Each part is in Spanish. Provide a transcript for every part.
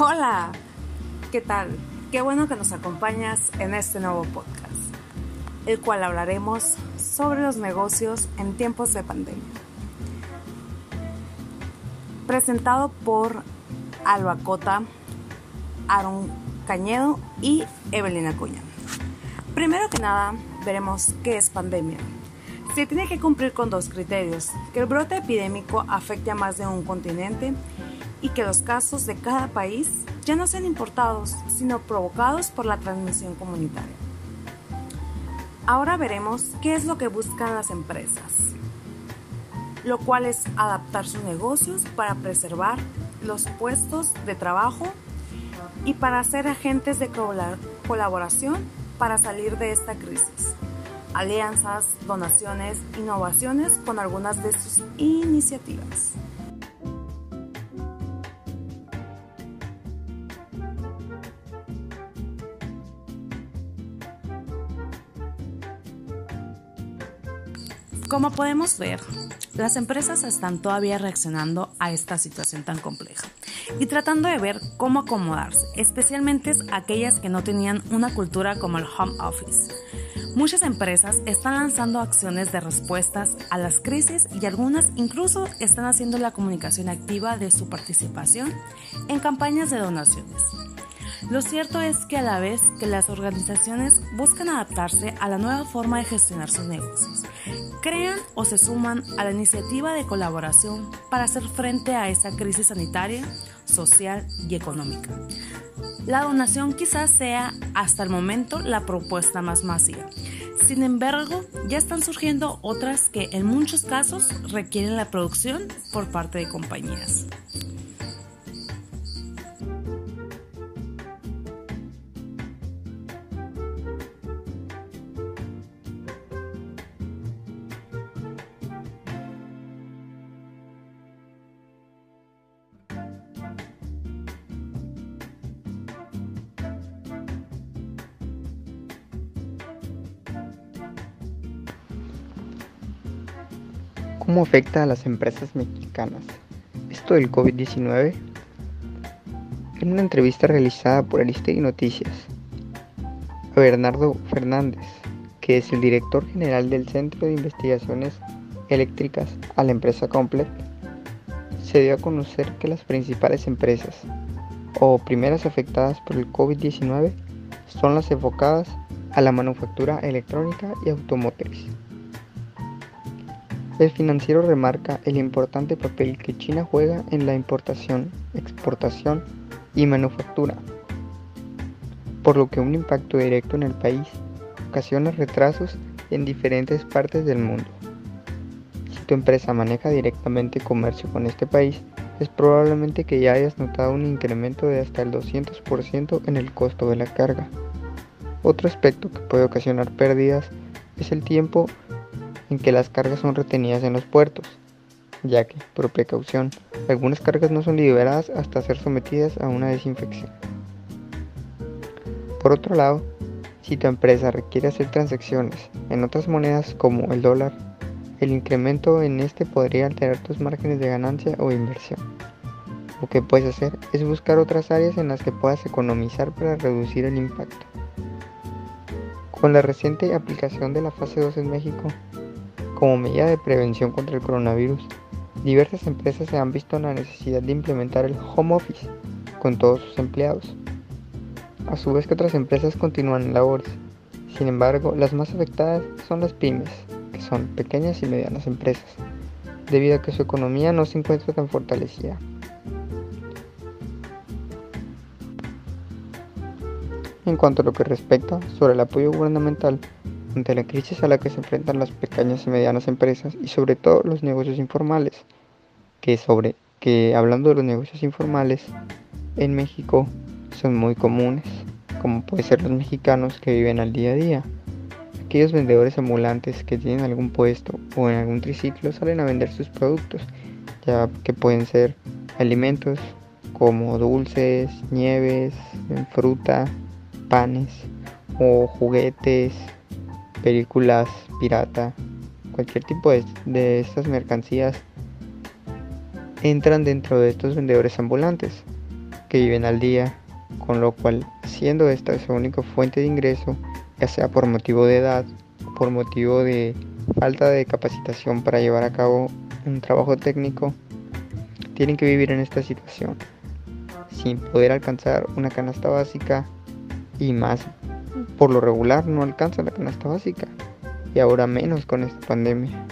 Hola, ¿qué tal? Qué bueno que nos acompañas en este nuevo podcast, el cual hablaremos sobre los negocios en tiempos de pandemia. Presentado por Alba Cota, Aaron Cañedo y Evelina Cuña. Primero que nada, veremos qué es pandemia. Se tiene que cumplir con dos criterios, que el brote epidémico afecte a más de un continente y que los casos de cada país ya no sean importados, sino provocados por la transmisión comunitaria. Ahora veremos qué es lo que buscan las empresas, lo cual es adaptar sus negocios para preservar los puestos de trabajo y para ser agentes de colaboración para salir de esta crisis alianzas, donaciones, innovaciones con algunas de sus iniciativas. Como podemos ver, las empresas están todavía reaccionando a esta situación tan compleja y tratando de ver cómo acomodarse, especialmente aquellas que no tenían una cultura como el home office. Muchas empresas están lanzando acciones de respuestas a las crisis y algunas incluso están haciendo la comunicación activa de su participación en campañas de donaciones. Lo cierto es que a la vez que las organizaciones buscan adaptarse a la nueva forma de gestionar sus negocios, crean o se suman a la iniciativa de colaboración para hacer frente a esa crisis sanitaria, social y económica. La donación quizás sea hasta el momento la propuesta más masiva. Sin embargo, ya están surgiendo otras que en muchos casos requieren la producción por parte de compañías. ¿Cómo afecta a las empresas mexicanas? Esto del COVID-19. En una entrevista realizada por Aristegui Noticias, a Bernardo Fernández, que es el director general del Centro de Investigaciones Eléctricas a la empresa Complet, se dio a conocer que las principales empresas o primeras afectadas por el COVID-19 son las enfocadas a la manufactura electrónica y automotriz. El financiero remarca el importante papel que China juega en la importación, exportación y manufactura, por lo que un impacto directo en el país ocasiona retrasos en diferentes partes del mundo. Si tu empresa maneja directamente comercio con este país, es probablemente que ya hayas notado un incremento de hasta el 200% en el costo de la carga. Otro aspecto que puede ocasionar pérdidas es el tiempo en que las cargas son retenidas en los puertos, ya que, por precaución, algunas cargas no son liberadas hasta ser sometidas a una desinfección. Por otro lado, si tu empresa requiere hacer transacciones en otras monedas como el dólar, el incremento en este podría alterar tus márgenes de ganancia o inversión. Lo que puedes hacer es buscar otras áreas en las que puedas economizar para reducir el impacto. Con la reciente aplicación de la fase 2 en México, como medida de prevención contra el coronavirus, diversas empresas se han visto en la necesidad de implementar el home office con todos sus empleados, a su vez que otras empresas continúan en labores. Sin embargo, las más afectadas son las pymes, que son pequeñas y medianas empresas, debido a que su economía no se encuentra tan fortalecida. En cuanto a lo que respecta sobre el apoyo gubernamental, ante la crisis a la que se enfrentan las pequeñas y medianas empresas y sobre todo los negocios informales, que sobre que hablando de los negocios informales en México son muy comunes, como puede ser los mexicanos que viven al día a día. Aquellos vendedores ambulantes que tienen algún puesto o en algún triciclo salen a vender sus productos, ya que pueden ser alimentos como dulces, nieves, fruta, panes o juguetes, películas pirata, cualquier tipo de, estas mercancías entran dentro de estos vendedores ambulantes, que viven al día, con lo cual, siendo esta su única fuente de ingreso, ya sea por motivo de edad por motivo de falta de capacitación para llevar a cabo un trabajo técnico, tienen que vivir en esta situación, sin poder alcanzar una canasta básica y más por lo regular no alcanzan la canasta básica y ahora menos con esta pandemia.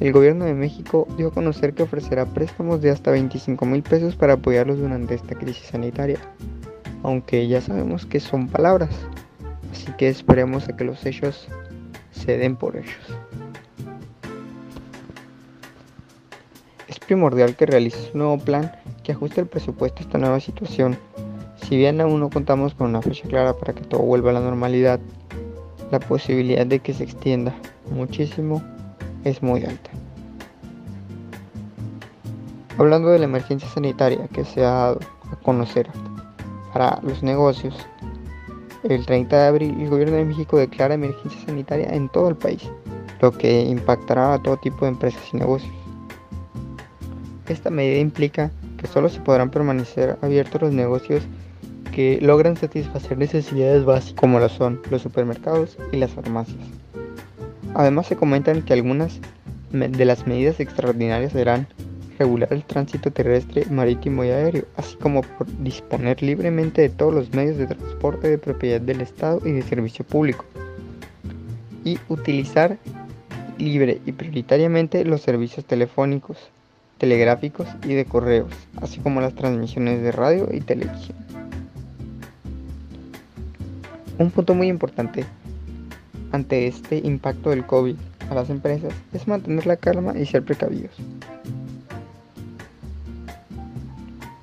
El gobierno de México dio a conocer que ofrecerá préstamos de hasta 25 mil pesos para apoyarlos durante esta crisis sanitaria, aunque ya sabemos que son palabras, así que esperemos a que los hechos se den por ellos. Es primordial que realices un nuevo plan que ajuste el presupuesto a esta nueva situación. Si bien aún no contamos con una fecha clara para que todo vuelva a la normalidad, la posibilidad de que se extienda muchísimo es muy alta. Hablando de la emergencia sanitaria que se ha dado a conocer para los negocios, el 30 de abril el gobierno de México declara emergencia sanitaria en todo el país, lo que impactará a todo tipo de empresas y negocios. Esta medida implica que solo se podrán permanecer abiertos los negocios que logran satisfacer necesidades básicas como lo son los supermercados y las farmacias. Además se comentan que algunas de las medidas extraordinarias serán regular el tránsito terrestre, marítimo y aéreo, así como disponer libremente de todos los medios de transporte de propiedad del Estado y de servicio público, y utilizar libre y prioritariamente los servicios telefónicos, telegráficos y de correos, así como las transmisiones de radio y televisión. Un punto muy importante ante este impacto del COVID a las empresas es mantener la calma y ser precavidos.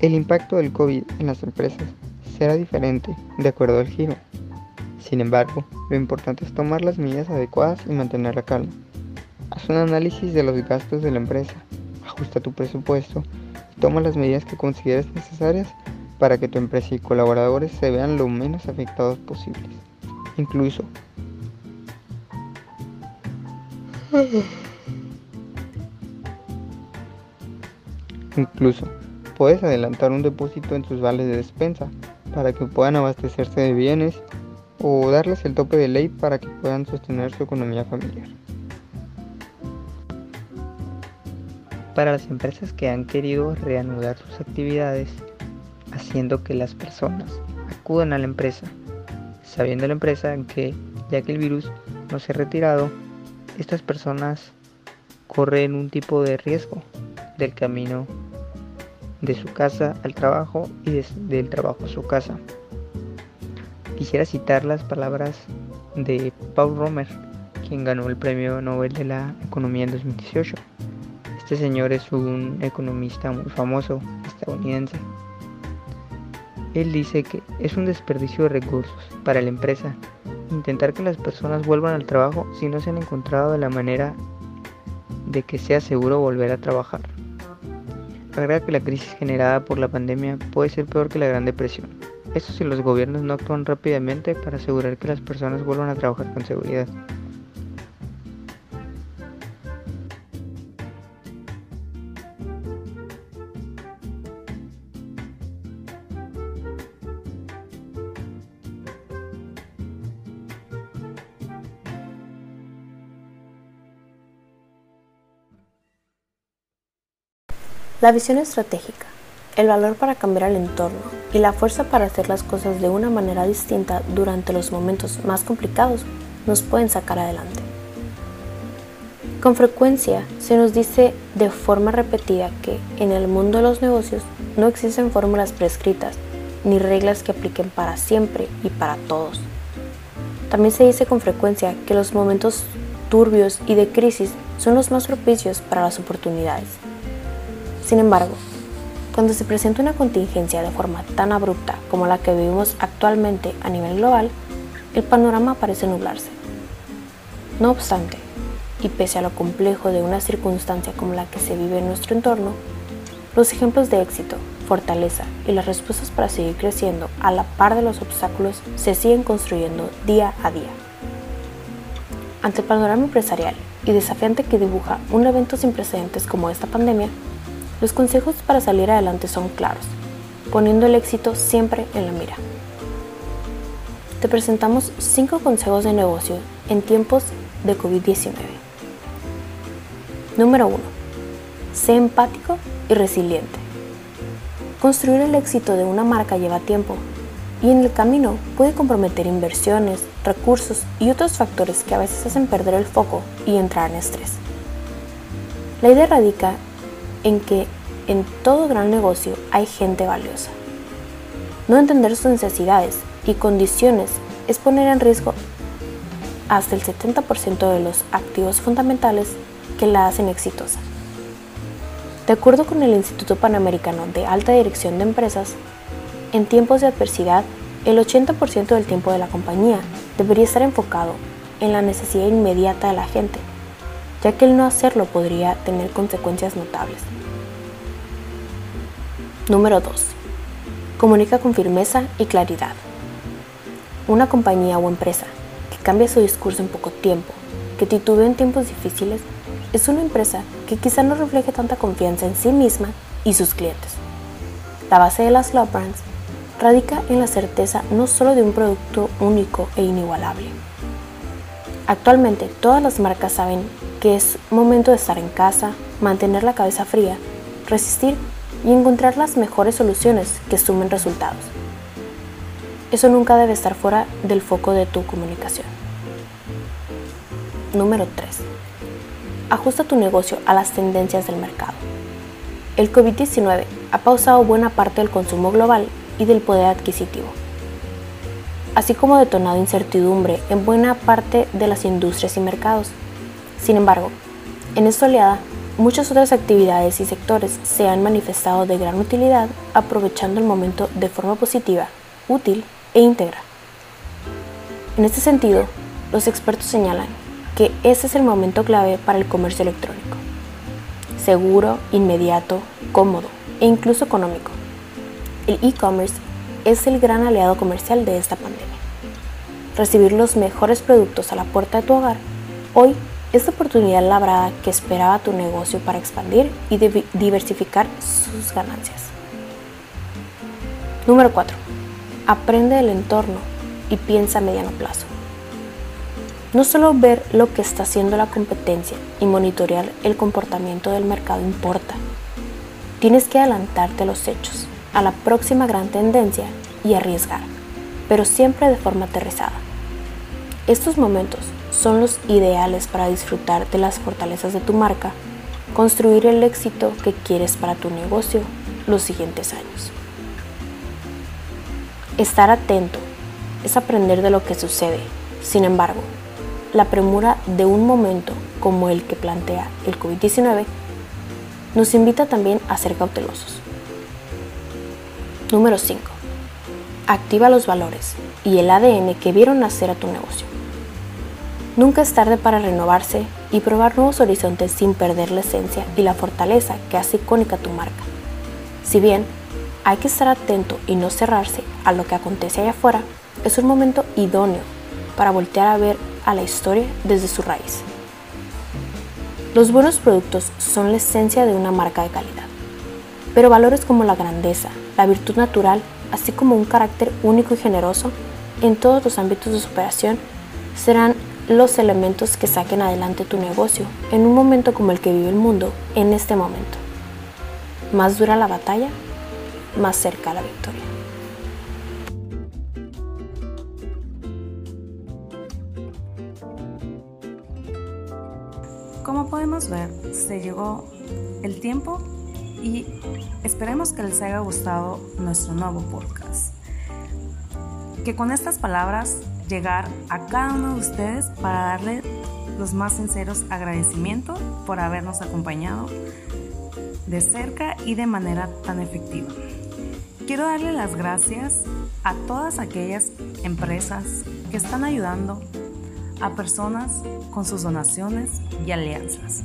El impacto del COVID en las empresas será diferente de acuerdo al giro. Sin embargo, lo importante es tomar las medidas adecuadas y mantener la calma. Haz un análisis de los gastos de la empresa, ajusta tu presupuesto y toma las medidas que consideres necesarias para que tu empresa y colaboradores se vean lo menos afectados posibles. Incluso Incluso puedes adelantar un depósito en sus vales de despensa para que puedan abastecerse de bienes o darles el tope de ley para que puedan sostener su economía familiar. Para las empresas que han querido reanudar sus actividades, haciendo que las personas acudan a la empresa, sabiendo la empresa que ya que el virus no se ha retirado, estas personas corren un tipo de riesgo del camino de su casa al trabajo y del trabajo a su casa. Quisiera citar las palabras de Paul Romer, quien ganó el Premio Nobel de la Economía en 2018. Este señor es un economista muy famoso estadounidense. Él dice que es un desperdicio de recursos para la empresa intentar que las personas vuelvan al trabajo si no se han encontrado de la manera de que sea seguro volver a trabajar. Agrega que la crisis generada por la pandemia puede ser peor que la Gran Depresión. Esto si los gobiernos no actúan rápidamente para asegurar que las personas vuelvan a trabajar con seguridad. La visión estratégica, el valor para cambiar el entorno y la fuerza para hacer las cosas de una manera distinta durante los momentos más complicados nos pueden sacar adelante. Con frecuencia se nos dice de forma repetida que en el mundo de los negocios no existen fórmulas prescritas ni reglas que apliquen para siempre y para todos. También se dice con frecuencia que los momentos turbios y de crisis son los más propicios para las oportunidades. Sin embargo, cuando se presenta una contingencia de forma tan abrupta como la que vivimos actualmente a nivel global, el panorama parece nublarse. No obstante, y pese a lo complejo de una circunstancia como la que se vive en nuestro entorno, los ejemplos de éxito, fortaleza y las respuestas para seguir creciendo a la par de los obstáculos se siguen construyendo día a día. Ante el panorama empresarial y desafiante que dibuja un evento sin precedentes como esta pandemia, los consejos para salir adelante son claros. poniendo el éxito siempre en la mira. Te presentamos 5 consejos de negocio en tiempos de COVID-19. Número 1. Sé empático y resiliente. Construir el éxito de una marca lleva tiempo y en el camino puede comprometer inversiones, recursos y otros factores que a veces hacen perder el foco y entrar en estrés. La idea radica en que en todo gran negocio hay gente valiosa. No entender sus necesidades y condiciones es poner en riesgo hasta el 70% de los activos fundamentales que la hacen exitosa. De acuerdo con el Instituto Panamericano de Alta Dirección de Empresas, en tiempos de adversidad, el 80% del tiempo de la compañía debería estar enfocado en la necesidad inmediata de la gente, ya que el no hacerlo podría tener consecuencias notables. Número 2. Comunica con firmeza y claridad. Una compañía o empresa que cambia su discurso en poco tiempo, que titubea en tiempos difíciles, es una empresa que quizá no refleje tanta confianza en sí misma y sus clientes. La base de las love brands radica en la certeza no solo de un producto único e inigualable. Actualmente todas las marcas saben que es momento de estar en casa, mantener la cabeza fría, resistir y encontrar las mejores soluciones que sumen resultados. Eso nunca debe estar fuera del foco de tu comunicación. Número 3. Ajusta tu negocio a las tendencias del mercado. El COVID-19 ha pausado buena parte del consumo global y del poder adquisitivo, así como detonado incertidumbre en buena parte de las industrias y mercados. Sin embargo, en esta oleada Muchas otras actividades y sectores se han manifestado de gran utilidad aprovechando el momento de forma positiva, útil e íntegra. En este sentido, los expertos señalan que ese es el momento clave para el comercio electrónico. Seguro, inmediato, cómodo e incluso económico. El e-commerce es el gran aliado comercial de esta pandemia. Recibir los mejores productos a la puerta de tu hogar hoy esta oportunidad labrada que esperaba tu negocio para expandir y diversificar sus ganancias. Número 4. Aprende del entorno y piensa a mediano plazo. No solo ver lo que está haciendo la competencia y monitorear el comportamiento del mercado importa. Tienes que adelantarte a los hechos, a la próxima gran tendencia y arriesgar, pero siempre de forma aterrizada. Estos momentos son los ideales para disfrutar de las fortalezas de tu marca, construir el éxito que quieres para tu negocio los siguientes años. Estar atento es aprender de lo que sucede. Sin embargo, la premura de un momento como el que plantea el COVID-19 nos invita también a ser cautelosos. Número 5. Activa los valores y el ADN que vieron nacer a tu negocio. Nunca es tarde para renovarse y probar nuevos horizontes sin perder la esencia y la fortaleza que hace icónica tu marca. Si bien hay que estar atento y no cerrarse a lo que acontece allá afuera, es un momento idóneo para voltear a ver a la historia desde su raíz. Los buenos productos son la esencia de una marca de calidad, pero valores como la grandeza, la virtud natural, así como un carácter único y generoso en todos los ámbitos de su operación serán los elementos que saquen adelante tu negocio en un momento como el que vive el mundo en este momento. Más dura la batalla, más cerca la victoria. Como podemos ver, se llegó el tiempo y esperemos que les haya gustado nuestro nuevo podcast. Que con estas palabras llegar a cada uno de ustedes para darle los más sinceros agradecimientos por habernos acompañado de cerca y de manera tan efectiva. Quiero darle las gracias a todas aquellas empresas que están ayudando a personas con sus donaciones y alianzas.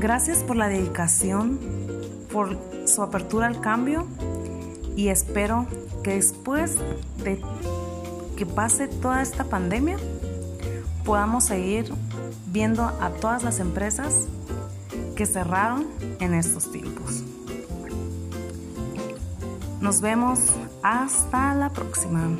Gracias por la dedicación, por su apertura al cambio y espero que después de que pase toda esta pandemia, podamos seguir viendo a todas las empresas que cerraron en estos tiempos. Nos vemos hasta la próxima.